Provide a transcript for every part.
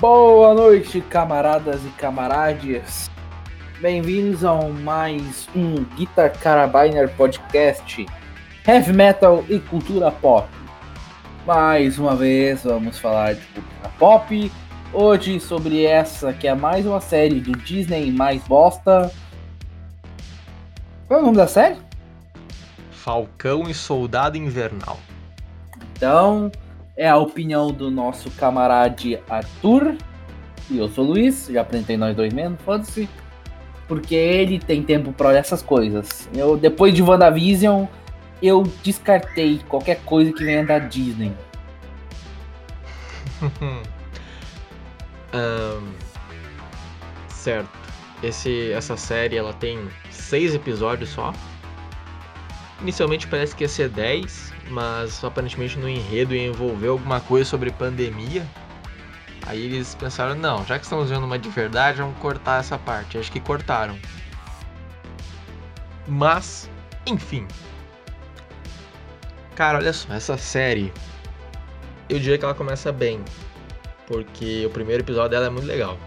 Boa noite, camaradas e camarades. Bem-vindos a mais um Guitar Carabiner Podcast Heavy Metal e Cultura Pop. Mais uma vez vamos falar de cultura pop. Hoje sobre essa que é mais uma série do Disney mais bosta. Qual é o nome da série? Falcão e Soldado Invernal. Então, é a opinião do nosso camarade Arthur. E eu sou o Luiz, já apresentei nós dois mesmo, foda-se. Porque ele tem tempo para essas coisas. Eu, depois de WandaVision, eu descartei qualquer coisa que venha da Disney. um, certo. Esse, essa série ela tem seis episódios só. Inicialmente parece que ia ser 10, mas aparentemente no enredo ia envolver alguma coisa sobre pandemia. Aí eles pensaram, não, já que estamos vendo uma de verdade, vamos cortar essa parte. Acho que cortaram. Mas, enfim. Cara, olha só, essa série. Eu diria que ela começa Porque o primeiro episódio dela é muito legal.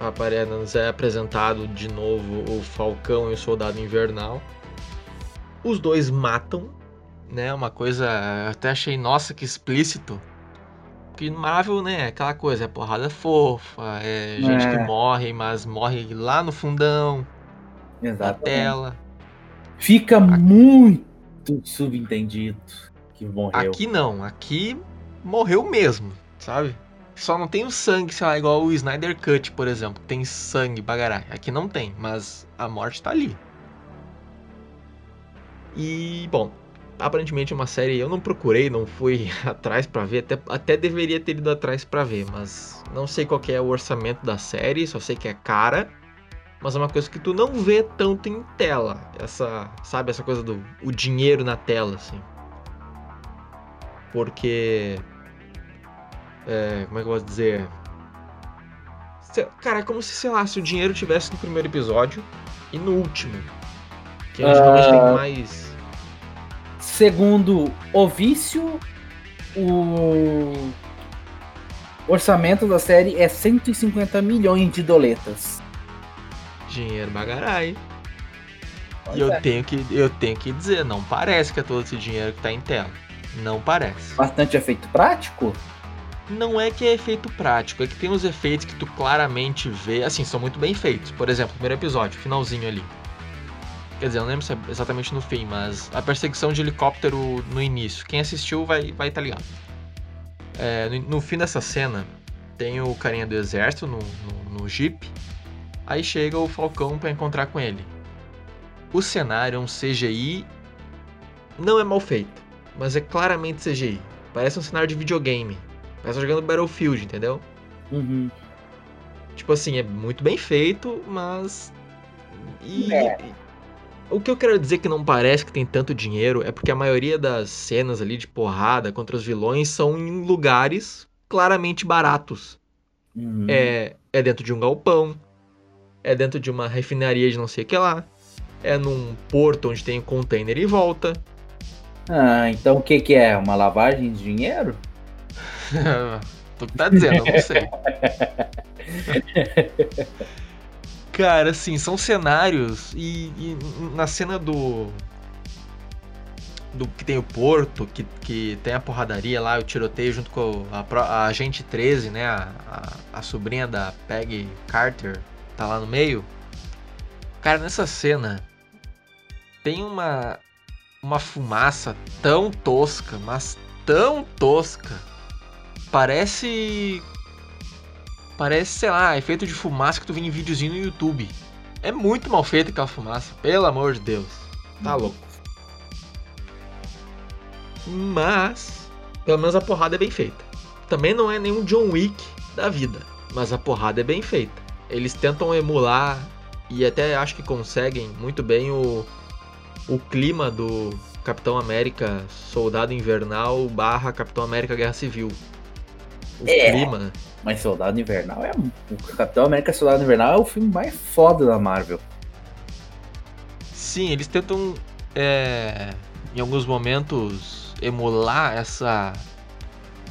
Aparece, é apresentado de novo o Falcão e o Soldado Invernal. Os dois matam, né? Uma coisa. Até achei, nossa, que explícito. Porque Marvel, né? Aquela coisa, é porrada fofa, é gente é. que morre, mas morre lá no fundão. Exatamente. Na tela. Fica aqui, muito subentendido que morreu. Aqui não, aqui morreu mesmo, sabe? Só não tem o sangue, sei lá, igual o Snyder Cut, por exemplo. Tem sangue, bagará. Aqui não tem, mas a morte tá ali. E, bom, aparentemente é uma série eu não procurei, não fui atrás para ver, até, até deveria ter ido atrás para ver, mas não sei qual é o orçamento da série, só sei que é cara, mas é uma coisa que tu não vê tanto em tela, essa, sabe, essa coisa do o dinheiro na tela, assim. Porque, é, como é que eu posso dizer? Cara, é como se, sei lá, se o dinheiro tivesse no primeiro episódio e no último. Que a gente uh... tem mais Segundo o vício, o orçamento da série é 150 milhões de doletas. Dinheiro bagarai. E eu, é. tenho que, eu tenho que dizer, não parece que é todo esse dinheiro que tá em tela. Não parece. Bastante efeito prático? Não é que é efeito prático, é que tem uns efeitos que tu claramente vê, assim, são muito bem feitos. Por exemplo, primeiro episódio, finalzinho ali. Quer dizer, eu não lembro se é exatamente no fim, mas a perseguição de helicóptero no início. Quem assistiu vai vai tá ligado. É, no, no, fim dessa cena, tem o carinha do exército no, no, no jeep. Aí chega o Falcão para encontrar com ele. O cenário é um CGI. Não é mal feito, mas é claramente CGI. Parece um cenário de videogame. Parece jogando Battlefield, entendeu? Uhum. Tipo assim, é muito bem feito, mas. E, é. O que eu quero dizer que não parece que tem tanto dinheiro é porque a maioria das cenas ali de porrada contra os vilões são em lugares claramente baratos. Uhum. É, é dentro de um galpão, é dentro de uma refinaria de não sei o que lá, é num porto onde tem um container e volta. Ah, então o que, que é? Uma lavagem de dinheiro? tu tá dizendo, eu não sei. Cara, assim, são cenários e, e, na cena do. Do que tem o porto, que, que tem a porradaria lá, o tiroteio junto com a, a agente 13, né? A, a, a sobrinha da Peggy Carter tá lá no meio. Cara, nessa cena tem uma uma fumaça tão tosca, mas tão tosca. Parece Parece, sei lá, efeito de fumaça que tu vê em videozinho no YouTube. É muito mal feita aquela fumaça, pelo amor de Deus. Tá uhum. louco. Mas, pelo menos a porrada é bem feita. Também não é nenhum John Wick da vida, mas a porrada é bem feita. Eles tentam emular e até acho que conseguem muito bem o, o clima do Capitão América Soldado Invernal barra Capitão América Guerra Civil. O é. clima mas Soldado Invernal é. O Capitão América Soldado Invernal é o filme mais foda da Marvel. Sim, eles tentam. É, em alguns momentos emular essa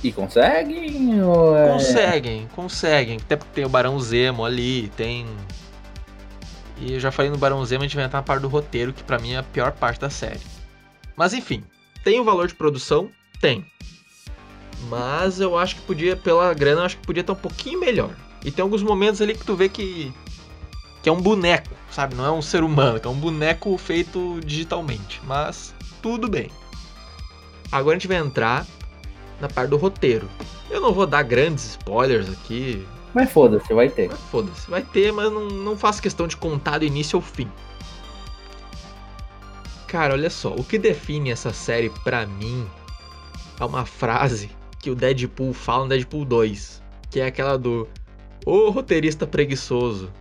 E conseguem? É... Conseguem, conseguem. Até porque tem o Barão Zemo ali, tem. E eu já falei no Barão Zemo, a gente vai entrar na parte do roteiro, que pra mim é a pior parte da série. Mas enfim, tem o valor de produção? Tem. Mas eu acho que podia, pela grana, eu acho que podia estar um pouquinho melhor. E tem alguns momentos ali que tu vê que. que é um boneco, sabe? Não é um ser humano, que é um boneco feito digitalmente. Mas tudo bem. Agora a gente vai entrar na parte do roteiro. Eu não vou dar grandes spoilers aqui. Mas foda-se, vai ter. Mas foda-se, vai ter, mas não, não faço questão de contar do início ao fim. Cara, olha só, o que define essa série pra mim é uma frase que o Deadpool fala no Deadpool 2, que é aquela do Ô roteirista preguiçoso.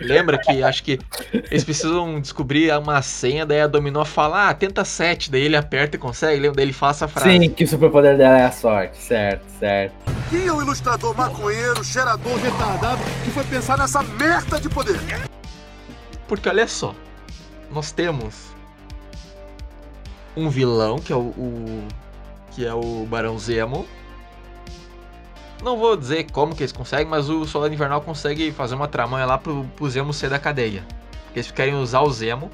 Lembra que acho que eles precisam descobrir uma senha, daí a Dominó fala, ah, tenta 7, daí ele aperta e consegue, lembra? Daí ele fala essa frase. Sim, que o superpoder dela é a sorte, certo, certo. Quem é o ilustrador maconheiro, cheirador, retardado que foi pensar nessa merda de poder? Porque olha só, nós temos um vilão, que é o, o- que é o Barão Zemo. Não vou dizer como que eles conseguem, mas o Soldado Invernal consegue fazer uma tramanha lá pro, pro Zemo ser da cadeia. Porque eles querem usar o Zemo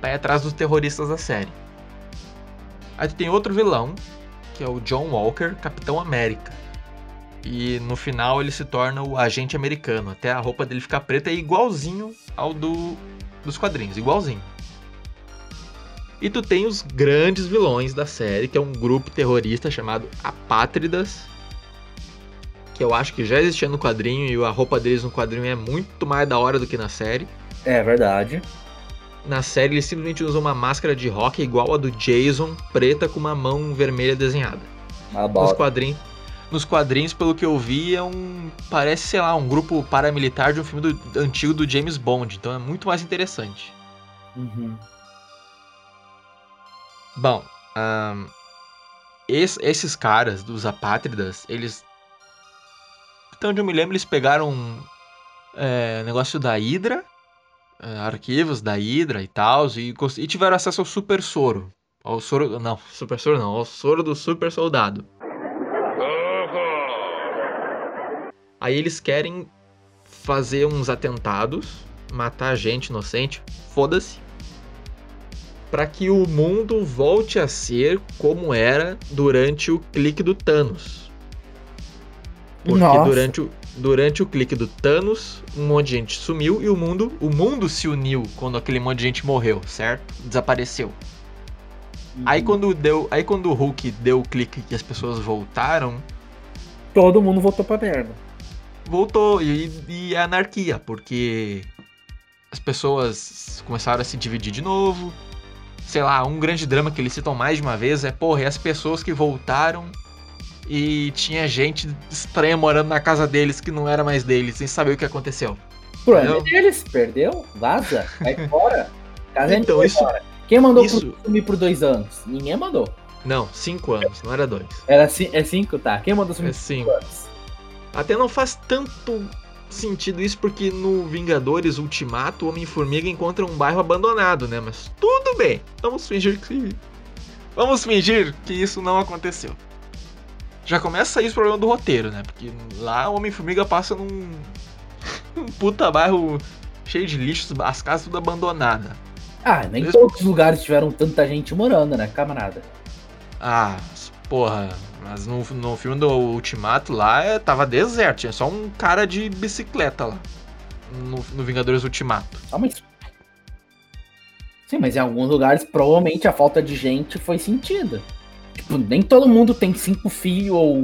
pra ir atrás dos terroristas da série. Aí tem outro vilão, que é o John Walker, Capitão América. E no final ele se torna o agente americano. Até a roupa dele ficar preta é igualzinho ao do, dos quadrinhos, igualzinho. E tu tem os grandes vilões da série, que é um grupo terrorista chamado Apátridas. Que eu acho que já existia no quadrinho e a roupa deles no quadrinho é muito mais da hora do que na série. É verdade. Na série eles simplesmente usam uma máscara de rock igual a do Jason, preta com uma mão vermelha desenhada. Nos quadrinhos, nos quadrinhos, pelo que eu vi, é um. Parece, sei lá, um grupo paramilitar de um filme do- antigo do James Bond. Então é muito mais interessante. Uhum. Bom, ahn, es- esses caras dos apátridas, eles. Então, onde eu me lembro, eles pegaram é, negócio da Hydra, é, arquivos da Hydra e tal, e, e tiveram acesso ao super soro. Ao soro. Não, super soro não, ao soro do super soldado. Aí eles querem fazer uns atentados, matar gente inocente, foda-se para que o mundo volte a ser como era durante o clique do Thanos. Porque Nossa. durante o, durante o clique do Thanos, um monte de gente sumiu e o mundo, o mundo se uniu quando aquele monte de gente morreu, certo? Desapareceu. Aí quando deu, aí quando o Hulk deu o clique e as pessoas voltaram, Todo mundo voltou pra merda. voltou e, e é anarquia, porque as pessoas começaram a se dividir de novo. Sei lá, um grande drama que eles citam mais de uma vez é, porra, é as pessoas que voltaram e tinha gente estranha morando na casa deles que não era mais deles, sem saber o que aconteceu. Problema deles, perdeu, vaza, vai fora. Casa Então, vai isso- embora. Quem mandou isso- sumir por dois anos? Ninguém mandou. Não, cinco anos, não era dois. Era é cinco, tá? Quem mandou sumir É por cinco. dois anos? Até não faz tanto sentido isso porque no Vingadores Ultimato o Homem-Formiga encontra um bairro abandonado, né? Mas tudo bem, vamos fingir que. Vamos fingir que isso não aconteceu. Já começa aí o problema do roteiro, né? Porque lá o Homem-Formiga passa num. um puta bairro cheio de lixos, as casas tudo abandonadas. Ah, nem todos os lugares tiveram tanta gente morando, né, camarada? Ah, porra, mas no, no filme do Ultimato lá é, tava deserto, tinha só um cara de bicicleta lá. No, no Vingadores Ultimato. Ah, mas. Sim, mas em alguns lugares provavelmente a falta de gente foi sentida. Tipo, nem todo mundo tem cinco filhos ou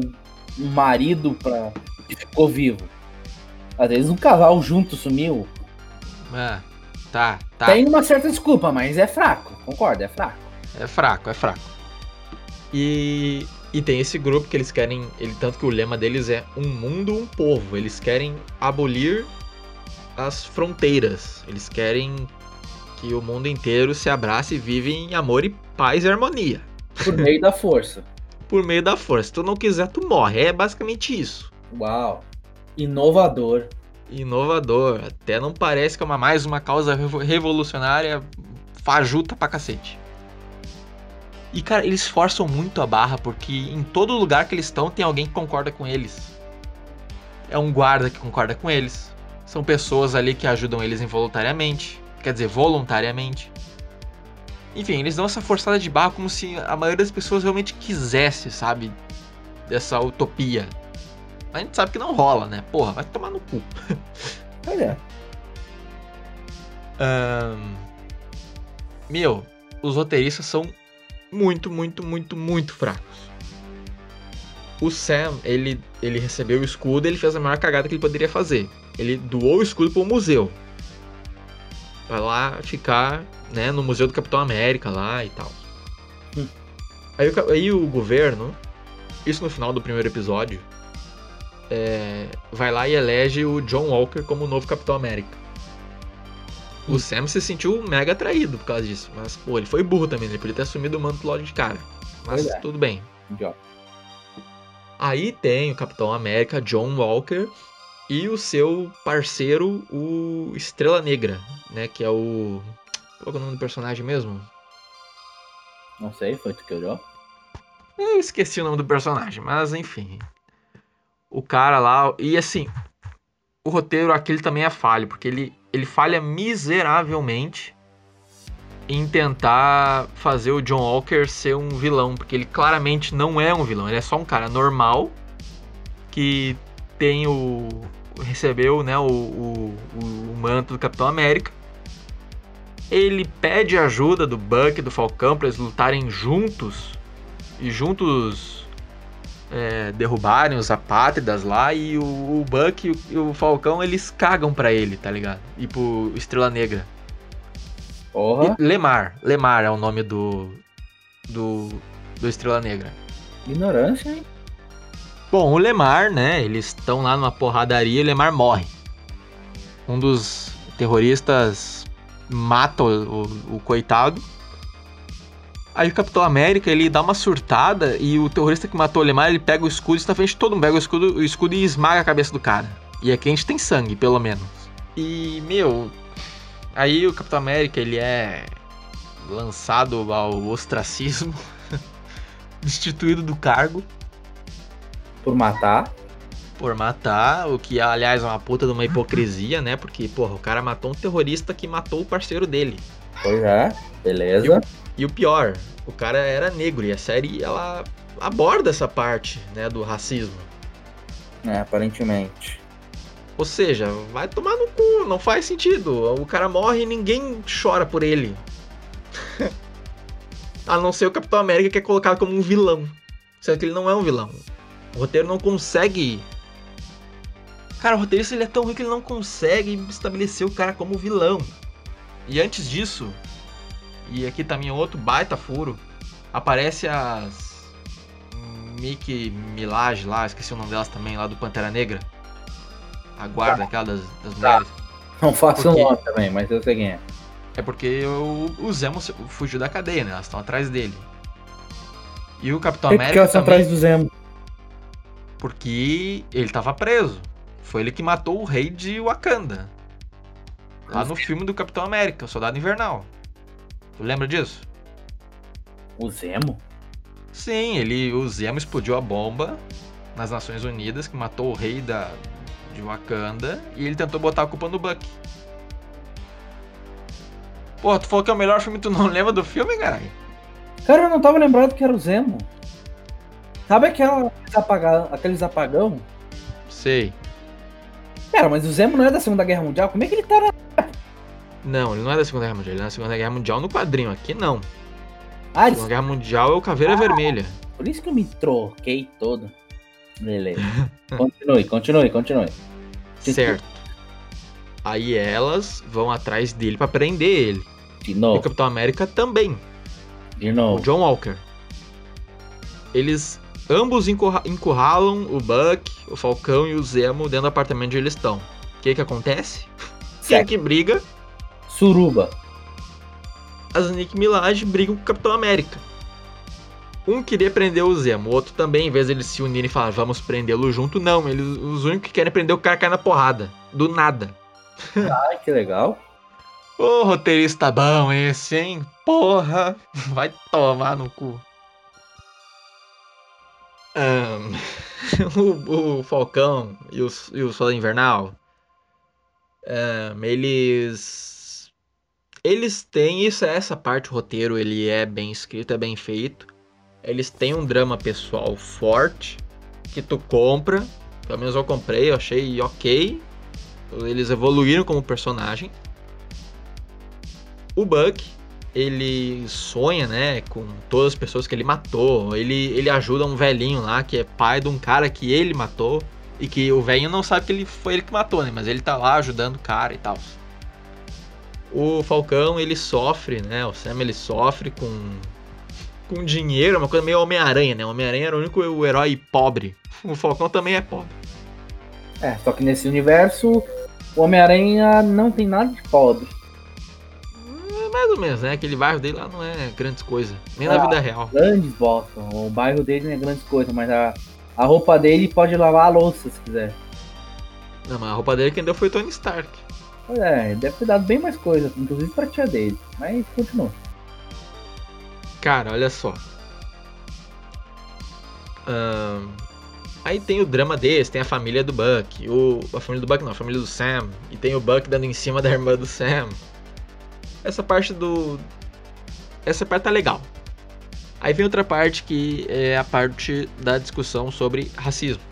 um marido pra... que ficou vivo. Às vezes um casal junto sumiu. É, tá, tá. Tem uma certa desculpa, mas é fraco. Concordo, é fraco. É fraco, é fraco. E, e tem esse grupo que eles querem. Ele, tanto que o lema deles é um mundo, um povo. Eles querem abolir as fronteiras. Eles querem que o mundo inteiro se abrace e vive em amor e paz e harmonia. Por meio da força. Por meio da força. Se tu não quiser, tu morre. É basicamente isso. Uau. Inovador. Inovador. Até não parece que é uma, mais uma causa revo- revolucionária fajuta pra cacete. E, cara, eles forçam muito a barra, porque em todo lugar que eles estão tem alguém que concorda com eles. É um guarda que concorda com eles. São pessoas ali que ajudam eles involuntariamente. Quer dizer, voluntariamente. Enfim, eles dão essa forçada de barra como se a maioria das pessoas realmente quisesse, sabe? Dessa utopia. Mas a gente sabe que não rola, né? Porra, vai tomar no cu. Olha. Ahn, Meu, os roteiristas são muito, muito, muito, muito fracos. O Sam, ele, ele recebeu o escudo ele fez a maior cagada que ele poderia fazer. Ele doou o escudo pro museu. Pra lá ficar, né, no Museu do Capitão América lá e tal. Aí, o aí o governo, isso no final do primeiro episódio, é, vai lá e elege o John Walker como o novo Capitão América. O. Sam se sentiu mega atraído por causa disso. Mas, pô, ele foi burro também, ele podia ter assumido o manto logo de cara. Mas é. tudo bem. Idiota. Aí tem o Capitão América, John Walker, e o seu parceiro, o Estrela Negra, né? Que é o. Qual é o nome do personagem mesmo? Não sei, foi tu que olhou? Eu esqueci o nome do personagem, mas enfim. O cara lá. E assim, o roteiro aquele também é falho, porque ele, ele falha miseravelmente em tentar fazer o John Walker ser um vilão, porque ele claramente não é um vilão, ele é só um cara normal que tem o. recebeu né, o, o, o manto do Capitão América. Ele pede ajuda do Buck e do Falcão para eles lutarem juntos e juntos é, derrubarem os apátridas lá e o, o Buck e o, o Falcão eles cagam pra ele, tá ligado? E pro Estrela Negra. Porra. E Lemar, Lemar é o nome do do, do Estrela Negra. Ignorância, hein? Bom, o Lemar, né? Eles estão lá numa porradaria e o Lemar morre. Um dos terroristas mata o, o- o coitado. Aí o Capitão América ele dá uma surtada e o terrorista que matou o Lemar ele pega o escudo e está na frente de todo mundo, pega o escudo, o escudo e esmaga a cabeça do cara. E aqui a gente tem sangue, pelo menos. E, meu. Aí o Capitão América ele é lançado ao ostracismo, destituído do cargo. Por matar. por matar, o que aliás é uma puta de uma hipocrisia, né? Porque, porra, o cara matou um terrorista que matou o parceiro dele. Pois é. Beleza. E o pior, o cara era negro e a série ela aborda essa parte, né, do racismo. É, aparentemente. Ou seja, vai tomar no cu, não faz sentido. O cara morre e ninguém chora por ele. a não ser o Capitão América que é colocado como um vilão. Sendo que ele não é um vilão. O roteiro não consegue. Cara, o roteirista ele é tão ruim que ele não consegue estabelecer o cara como vilão. E antes disso, e aqui também outro baita furo, aparece as Mickey Milage lá, esqueci o nome delas também, lá do Pantera Negra. A guarda, aquela das, das mulheres. Não faço Por quê? nome também, mas eu sei quem é. É porque o, o Zemo fugiu da cadeia, né? Elas estão atrás dele. E o Capitão Por que América elas estão atrás do Zemo? porque ele tava preso. Foi ele que matou o rei de Wakanda. Lá no filme do Capitão América, o Soldado Invernal. Lembra disso? O Zemo? Sim, ele, o Zemo explodiu a bomba nas Nações Unidas que matou o rei da, de Wakanda e ele tentou botar a culpa no Buck. Pô, tu falou que é o melhor filme tu não lembra do filme, caralho? Cara, eu não tava lembrado que era o Zemo. Sabe aquela, aqueles apagão, aqueles apagão? Sei. Cara, mas o Zemo não é da Segunda Guerra Mundial? Como é que ele tá na... Não, ele não é da Segunda Guerra Mundial, ele é da Segunda Guerra Mundial no quadrinho, aqui não. Ah, Segunda Guerra Mundial é o Caveira Vermelha. por isso que eu me troquei todo. Beleza. continue, continue, continue. Certo. Aí elas vão atrás dele pra prender ele. De E o novo, Capitão América também. de o novo. John Walker. Eles ambos encurra- encurralam o Buck, o Falcão e o Zemo dentro do apartamento onde eles estão. O que que acontece? Quem Certo. que briga? Suruba. As Nick Milage brigam com o Capitão América. Um queria prender o Zemo, o outro também, em vez de eles se unirem e falar, vamos prendê-lo junto, não. Eles, os únicos que querem prender o cara cai na porrada. Do nada. Ai, que legal. Ô, roteirista bom esse, hein? porra! Vai tomar no cu. Um, o, o, Falcão e o, e o Soldado Invernal, um, eles. Eles têm isso, essa parte, o roteiro, ele é bem escrito, é bem feito. Eles têm um drama pessoal forte que tu compra. Pelo menos eu comprei, eu achei ok. Eles evoluíram como personagem. O Buck, ele sonha, né, com todas as pessoas que ele matou. Ele, ele ajuda um velhinho lá que é pai de um cara que ele matou e que o velhinho não sabe que ele foi ele que matou, né, mas ele tá lá ajudando o cara e tal. O Falcão, ele sofre, né, o Sam ele sofre com com dinheiro, uma coisa meio Homem-Aranha, né? Homem-Aranha era o único o herói pobre. O Falcão também é pobre. É, só que nesse universo o Homem-Aranha não tem nada de pobre mais ou menos, né? Aquele bairro dele lá não é grandes coisas. Nem ah, na vida real. Grandes Boston. O bairro dele não é grandes coisas, mas a, a roupa dele pode lavar a louça se quiser. Não, mas a roupa dele quem deu foi Tony Stark. É, deve ter dado bem mais coisa, inclusive pra tia dele. Mas continua. Cara, olha só. Um, aí tem o drama desse, tem a família do Buck. O, a família do Buck não, a família do Sam. E tem o Buck dando em cima da irmã do Sam. Essa parte do. Essa parte tá legal. Aí vem outra parte que é a parte da discussão sobre racismo.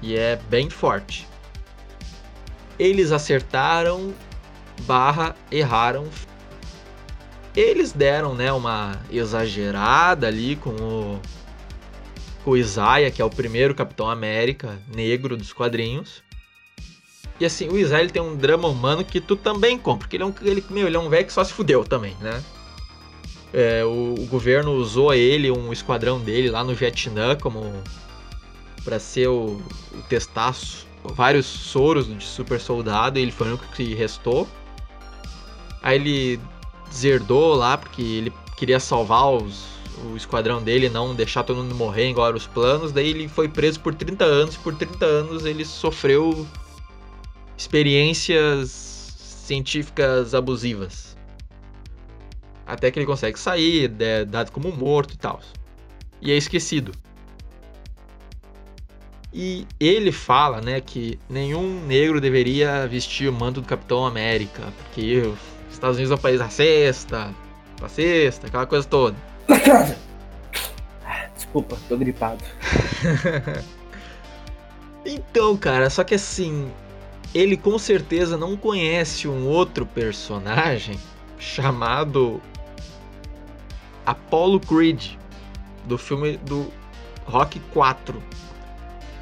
E é bem forte. Eles acertaram barra erraram. Eles deram né, uma exagerada ali com o, com o Isaiah, que é o primeiro Capitão América negro dos quadrinhos. E assim, o Israel tem um drama humano que tu também compra, porque ele é um, ele, meu, ele é um velho que só se fudeu também, né? É, o, o, governo usou ele, um esquadrão dele lá no Vietnã como para ser o, o testaço, vários soros de super soldado, e ele foi o único que restou. Aí ele deserdou lá porque ele queria salvar os, o esquadrão dele, não deixar todo mundo morrer igual eram os planos. Daí ele foi preso por 30 anos, por 30 anos ele sofreu experiências científicas abusivas. Até que ele consegue sair, é dado como morto e tal. E é esquecido. E ele fala, né, que nenhum negro deveria vestir o manto do Capitão América, porque os Estados Unidos é um país racista, racista, aquela coisa toda. Desculpa, tô gripado. então, cara, só que assim, ele com certeza não conhece um outro personagem chamado Apollo Creed do filme do Rock 4.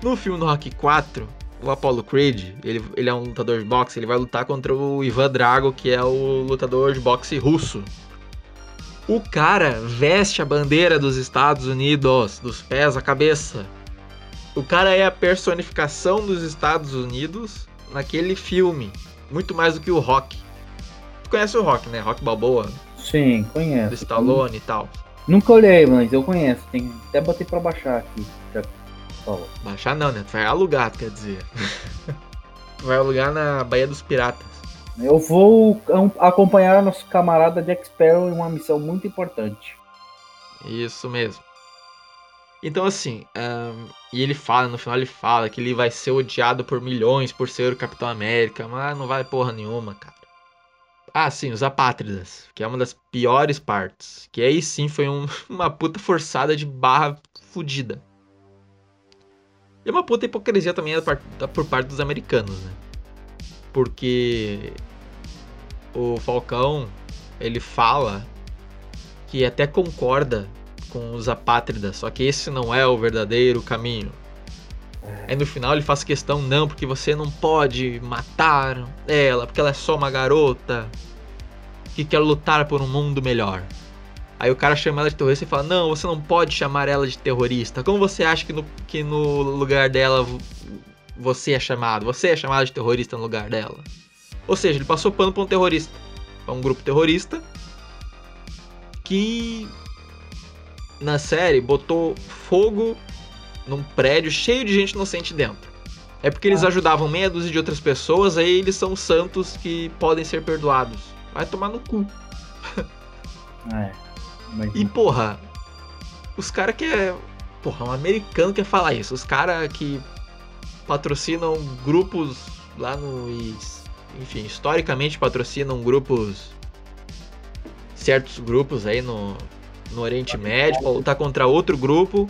No filme do Rock 4, o Apollo Creed, ele, ele é um lutador de boxe, ele vai lutar contra o Ivan Drago, que é o lutador de boxe russo. O cara veste a bandeira dos Estados Unidos, dos pés à cabeça. O cara é a personificação dos Estados Unidos naquele filme. Muito mais do que o Rock. Tu conhece o Rock, né? Rock Balboa. Sim, conheço. Do Stallone e tal. Nunca olhei, mas eu conheço. Tem... Até botei pra baixar aqui. Já falou. Baixar não, né? Tu vai alugar, quer dizer. vai alugar na Baía dos Piratas. Eu vou acompanhar nosso camarada Jack Sparrow em uma missão muito importante. Isso mesmo. Então, assim, um, e ele fala, no final ele fala que ele vai ser odiado por milhões por ser o Capitão América, mas não vai porra nenhuma, cara. Ah, sim, os apátridas, que é uma das piores partes. Que aí sim foi um, uma puta forçada de barra fodida. E uma puta hipocrisia também por parte dos americanos, né? Porque o Falcão, ele fala que até concorda com os apátridas, só que esse não é o verdadeiro caminho. Aí no final ele faz questão, não, porque você não pode matar ela, porque ela é só uma garota que quer lutar por um mundo melhor. Aí o cara chama ela de terrorista e fala: Não, você não pode chamar ela de terrorista. Como você acha que no, que no lugar dela você é chamado? Você é chamado de terrorista no lugar dela? Ou seja, ele passou pano pra um terrorista. Pra um grupo terrorista que na série botou fogo num prédio cheio de gente inocente dentro. É porque eles ah. ajudavam meia dúzia de outras pessoas, aí eles são santos que podem ser perdoados. Vai tomar no cu. É. E porra, os caras que é. Porra, um americano quer falar isso. Os caras que patrocinam grupos lá no. Enfim, historicamente patrocinam grupos. Certos grupos aí no, no Oriente Médio pra lutar contra outro grupo.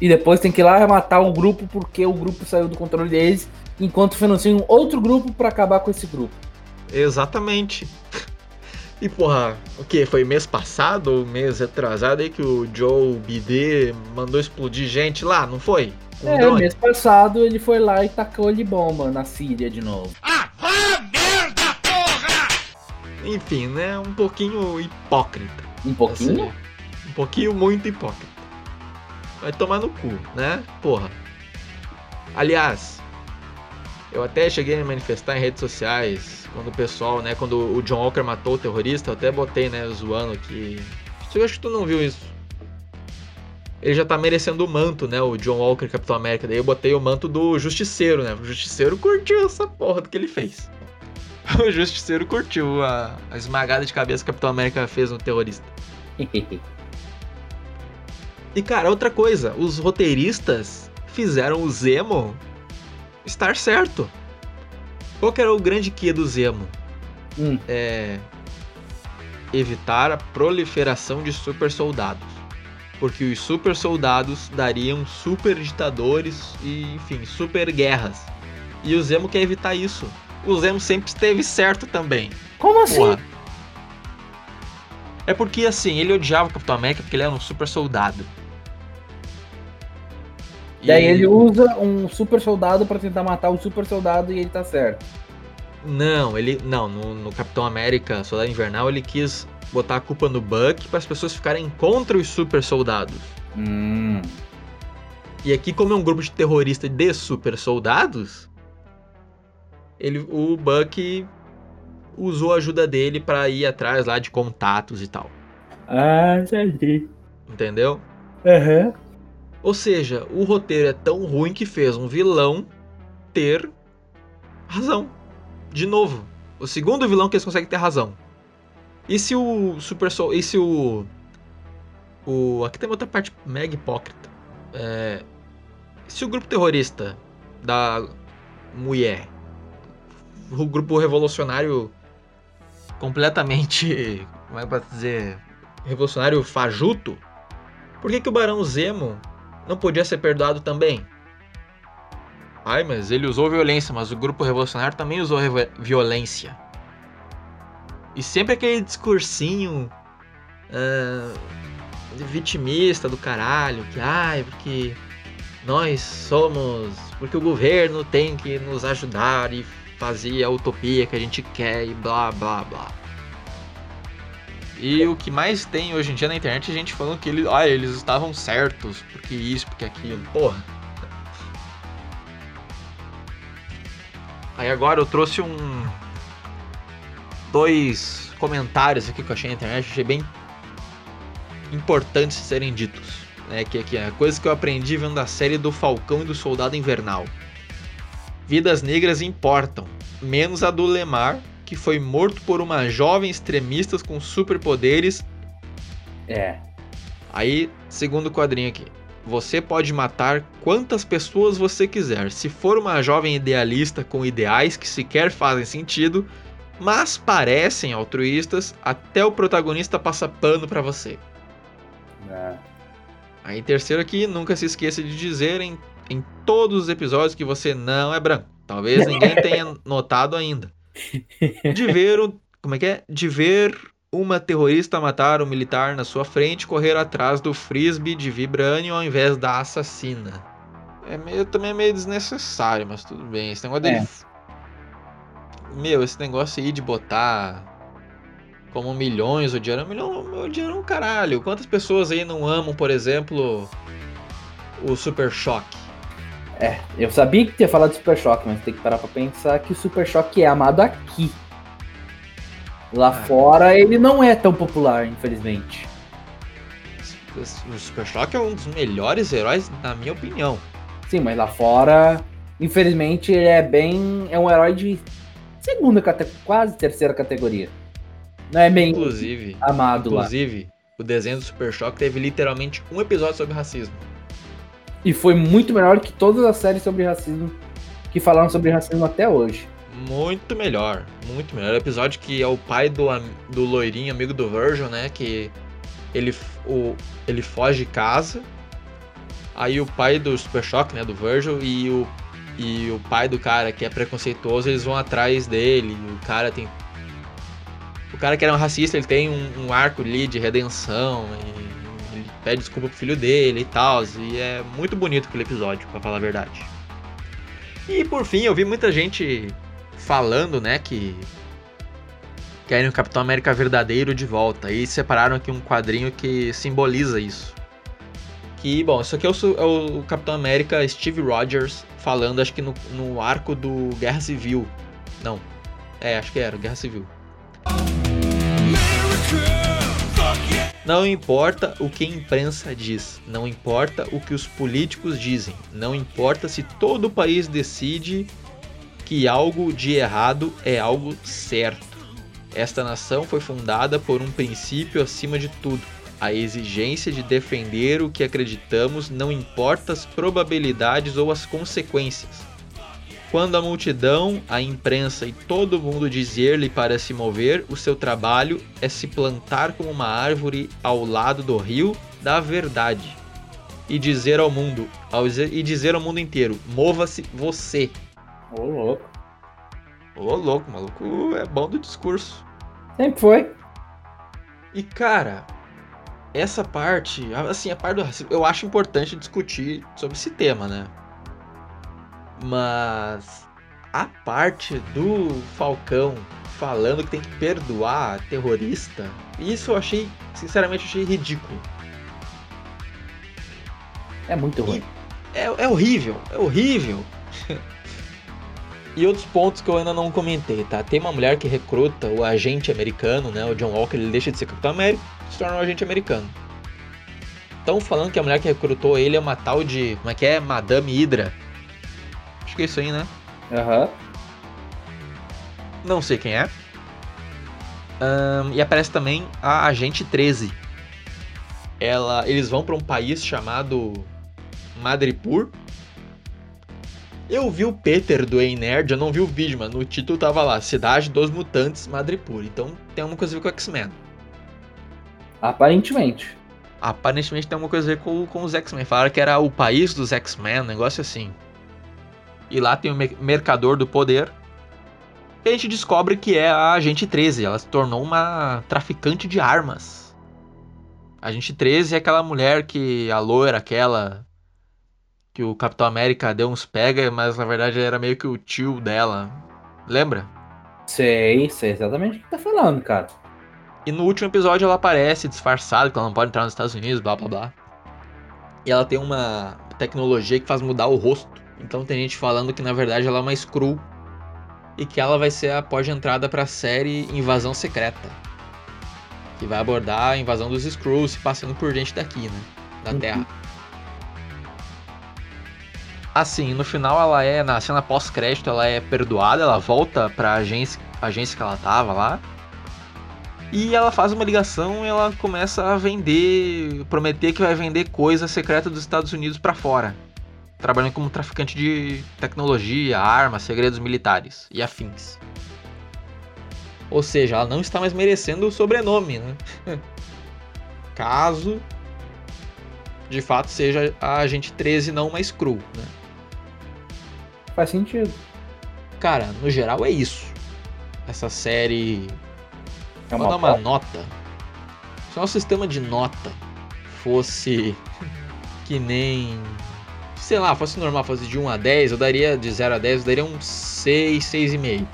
E depois tem que ir lá matar o grupo porque o grupo saiu do controle deles, enquanto financiam outro grupo para acabar com esse grupo. Exatamente. E porra, o que? Foi mês passado ou mês atrasado aí que o Joe BD mandou explodir gente lá, não foi? Um é, drone. mês passado ele foi lá e tacou de bomba na Síria de novo. Ah, ah, merda, porra! Enfim, né? Um pouquinho hipócrita. Um pouquinho? Assim, um pouquinho muito hipócrita. Vai tomar no cu, né? Porra. Aliás, eu até cheguei a me manifestar em redes sociais quando o pessoal, né, quando o John Walker matou o terrorista, eu até botei, né, zoando que. Eu acho que tu não viu isso. Ele já tá merecendo o manto, né, o John Walker Capitão América. Daí eu botei o manto do Justiceiro, né? O Justiceiro curtiu essa porra do que ele fez. O Justiceiro curtiu a, a esmagada de cabeça que o Capitão América fez no terrorista. e cara, outra coisa, os roteiristas fizeram o Zemo estar certo. Qual que era o grande que do Zemo? Hum. É evitar a proliferação de super soldados. Porque os super soldados dariam super ditadores e, enfim, super guerras. E o Zemo quer evitar isso. O Zemo sempre esteve certo também. Como assim? Porra. É porque, assim, ele odiava o Capitão América porque ele era um super soldado. Daí ele usa um super soldado para tentar matar o super soldado e ele tá certo. Não, ele. Não, no, no Capitão América Soldado Invernal ele quis botar a culpa no Buck para as pessoas ficarem contra os super soldados. Hum. E aqui, como é um grupo de terroristas de super soldados, ele, o Buck usou a ajuda dele para ir atrás lá de contatos e tal. Ah, entendi. Entendeu? Aham. Uhum. Ou seja, o roteiro é tão ruim que fez um vilão ter razão. De novo, o segundo vilão que eles conseguem ter razão. E se o Super Soul. E se o. O. Aqui tem outra parte mega hipócrita. É, se o grupo terrorista da mulher. O grupo revolucionário completamente. Como é pra dizer? Revolucionário fajuto. Por que, que o Barão Zemo não podia ser perdoado também. Ai, mas ele usou violência, mas o grupo revolucionário também usou violência. E sempre aquele discursinho uh, vitimista do caralho, que ai, porque nós somos. Porque o governo tem que nos ajudar e fazer a utopia que a gente quer e blá blá blá. E o que mais tem hoje em dia na internet é gente falando que eles, ah, eles estavam certos, porque isso, porque aquilo. Porra. Aí agora eu trouxe um. Dois comentários aqui que eu achei na internet, achei bem importantes serem ditos. Né, que, que é coisa que eu aprendi vendo a série do Falcão e do Soldado Invernal. Vidas negras importam, menos a do Lemar, que foi morto por uma jovem extremista com superpoderes. É. Aí, segundo quadrinho aqui. Você pode matar quantas pessoas você quiser. Se for uma jovem idealista com ideais que sequer fazem sentido, mas parecem altruístas, até o protagonista passa pano para você. É. Aí, terceiro aqui, nunca se esqueça de dizer em, em todos os episódios que você não é branco. Talvez ninguém tenha notado ainda de ver um, como é que é? De ver uma terrorista matar um militar na sua frente correr atrás do frisbee de vibrânio ao invés da assassina. É meio, também é meio desnecessário, mas tudo bem. Esse negócio dele. É. Meu, esse negócio aí de botar como milhões odiando. Milhão, odiando um caralho. Quantas pessoas aí não amam, por exemplo, o Super Choque? É, eu sabia que tinha falado de Super Choque, mas tem que parar pra pensar que o Super Choque é amado aqui. Lá ah. fora ele não é tão popular, infelizmente. O Super Choque é um dos melhores heróis, na minha opinião. Sim, mas lá fora, infelizmente, ele é bem. É um herói de segunda categoria, quase terceira categoria. Não é bem Inclusive, amado lá. inclusive, o desenho do Super Choque teve literalmente um episódio sobre racismo. E foi muito melhor que todas as séries sobre racismo que falaram sobre racismo até hoje. Muito melhor, muito melhor. O episódio que é o pai do, do loirinho, amigo do Virgil, né? Que ele, o, ele foge de casa. Aí o pai do Super Choque, né? Do Virgil, e o, e o pai do cara que é preconceituoso, eles vão atrás dele. O cara tem. O cara que era um racista, ele tem um, um arco ali de redenção. E pede desculpa pro filho dele e tal. E é muito bonito aquele episódio, pra falar a verdade. E por fim, eu vi muita gente falando, né, que querem o Capitão América verdadeiro de volta. E separaram aqui um quadrinho que simboliza isso. Que, bom, isso aqui é o, é o Capitão América Steve Rogers falando, acho que no, no arco do Guerra Civil. Não. É, acho que era, Guerra Civil. Não importa o que a imprensa diz, não importa o que os políticos dizem, não importa se todo o país decide que algo de errado é algo certo. Esta nação foi fundada por um princípio acima de tudo: a exigência de defender o que acreditamos, não importa as probabilidades ou as consequências. Quando a multidão, a imprensa e todo mundo dizer-lhe para se mover, o seu trabalho é se plantar como uma árvore ao lado do rio da verdade e dizer ao mundo, ao e dizer ao mundo inteiro: mova-se você. Ô, louco. Ô, louco, maluco é bom do discurso. Sempre foi. E cara, essa parte, assim, a parte do racismo, eu acho importante discutir sobre esse tema, né? Mas a parte do Falcão falando que tem que perdoar terrorista, isso eu achei, sinceramente, achei ridículo. É muito ruim. É, é horrível, é horrível. e outros pontos que eu ainda não comentei, tá? Tem uma mulher que recruta o agente americano, né? O John Walker, ele deixa de ser Capitão América e se torna um agente americano. Estão falando que a mulher que recrutou ele é uma tal de. Como é que é? Madame Hydra. Que é isso aí, né? Aham. Não sei quem é. Ahn, e aparece também a Agente 13. Ela, eles vão para um país chamado Madripoor. Eu vi o Peter do Ei Nerd, eu não vi o vídeo, mas no título tava lá, Cidade dos Mutantes Madripoor. Então tem alguma coisa a ver com o X-Men. Aparentemente. Aparentemente tem alguma coisa a ver com, com os X-Men. Falaram que era o país dos X-Men, um negócio assim. E lá tem o me- Mercador do Poder. E a gente descobre que é a Agente 13. Ela se tornou uma traficante de armas. A Agente 13 é aquela mulher que. A loira, aquela. Que o Capitão América deu uns pega, mas na verdade era meio que o tio dela. Lembra? Sei, sei exatamente o que tá falando, cara. E no último episódio ela aparece disfarçada, que ela não pode entrar nos Estados Unidos, blá blá blá. E ela tem uma tecnologia que faz mudar o rosto. Então tem gente falando que na verdade ela é uma Skrull. E que ela vai ser a porta de entrada pra série Invasão Secreta. Que vai abordar a invasão dos Skrulls se passando por gente daqui, né? Da Uhum. Terra. Assim, no final ela é, na cena pós-crédito, ela é perdoada, ela volta pra agência, agência que ela tava lá. E ela faz uma ligação e ela começa a vender, prometer que vai vender coisa secreta dos Estados Unidos pra fora. Trabalhando como traficante de tecnologia, armas, segredos militares e afins. Ou seja, ela não está mais merecendo o sobrenome, né? Caso de fato seja a agente 13 não uma Skrull, né? Faz sentido. Cara, no geral é isso. Essa série É Vou uma, dar uma nota. Se o nosso sistema de nota fosse que nem. Sei lá, fosse normal, fosse de 1 a 10, eu daria de 0 a 10, eu daria um 6, 6,5.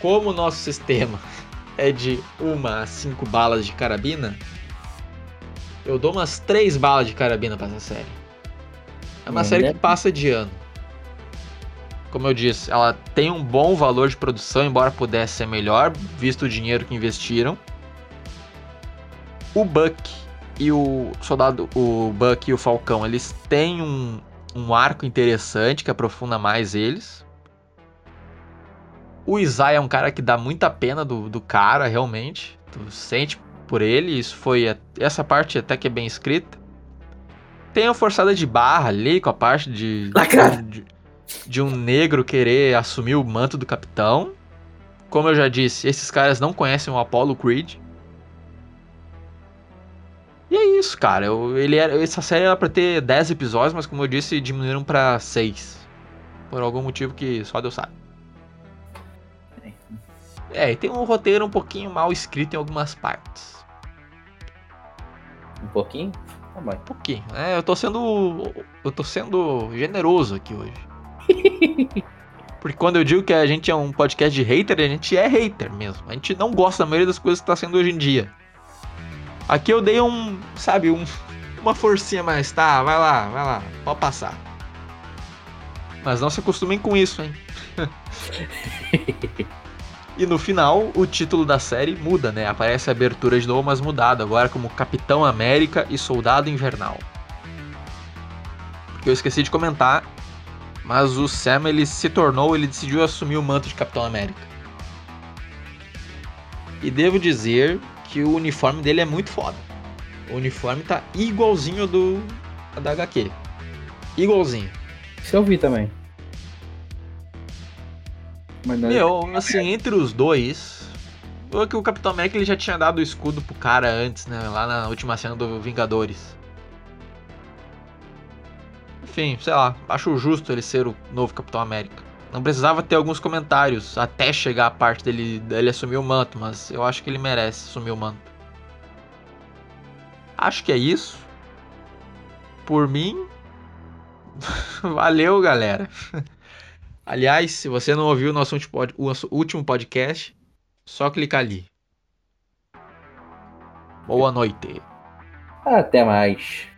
Como o nosso sistema é de 1 a 5 balas de carabina, eu dou umas 3 balas de carabina pra essa série. É uma série que passa de ano. Como eu disse, ela tem um bom valor de produção, embora pudesse ser melhor, visto o dinheiro que investiram. O Buck e o soldado, o Buck e o Falcão, eles têm um, um arco interessante que aprofunda mais eles. O Isaiah é um cara que dá muita pena do, do cara, realmente. Tu sente por ele, isso foi. Essa parte até que é bem escrita. Tem a forçada de barra ali com a parte de. de, de um negro querer assumir o manto do capitão. Como eu já disse, esses caras não conhecem o Apollo Creed. Isso, cara. Eu, ele era, essa série era pra ter 10 episódios, mas como eu disse, diminuíram pra 6. Por algum motivo que só Deus sabe. É, e tem um roteiro um pouquinho mal escrito em algumas partes. Um pouquinho? Tá bom. Um pouquinho. É, eu tô sendo. Eu tô sendo generoso aqui hoje. Porque quando eu digo que a gente é um podcast de hater, a gente é hater mesmo. A gente não gosta da maioria das coisas que tá sendo hoje em dia. Aqui eu dei um, sabe, um, uma forcinha mais, tá? Vai lá, vai lá, pode passar. Mas não se acostumem com isso, hein? e no final, o título da série muda, né? Aparece a abertura de novo, mas mudado, agora como Capitão América e Soldado Invernal. Porque eu esqueci de comentar, mas o Sam ele se tornou, ele decidiu assumir o manto de Capitão América. E devo dizer que o uniforme dele é muito foda. O uniforme tá igualzinho do da HQ. Igualzinho. Isso eu vi também. Mas não... É Meu, assim, entre os dois. O que o Capitão América ele já tinha dado o escudo pro cara antes, né? Lá na última cena do Vingadores. Enfim, sei lá, acho justo ele ser o novo Capitão América. Não precisava ter alguns comentários até chegar a parte dele, dele assumir o manto, mas eu acho que ele merece assumir o manto. Acho que é isso. Por mim. Valeu, galera. Aliás, se você não ouviu o nosso último podcast, só clicar ali. Boa noite. Até mais.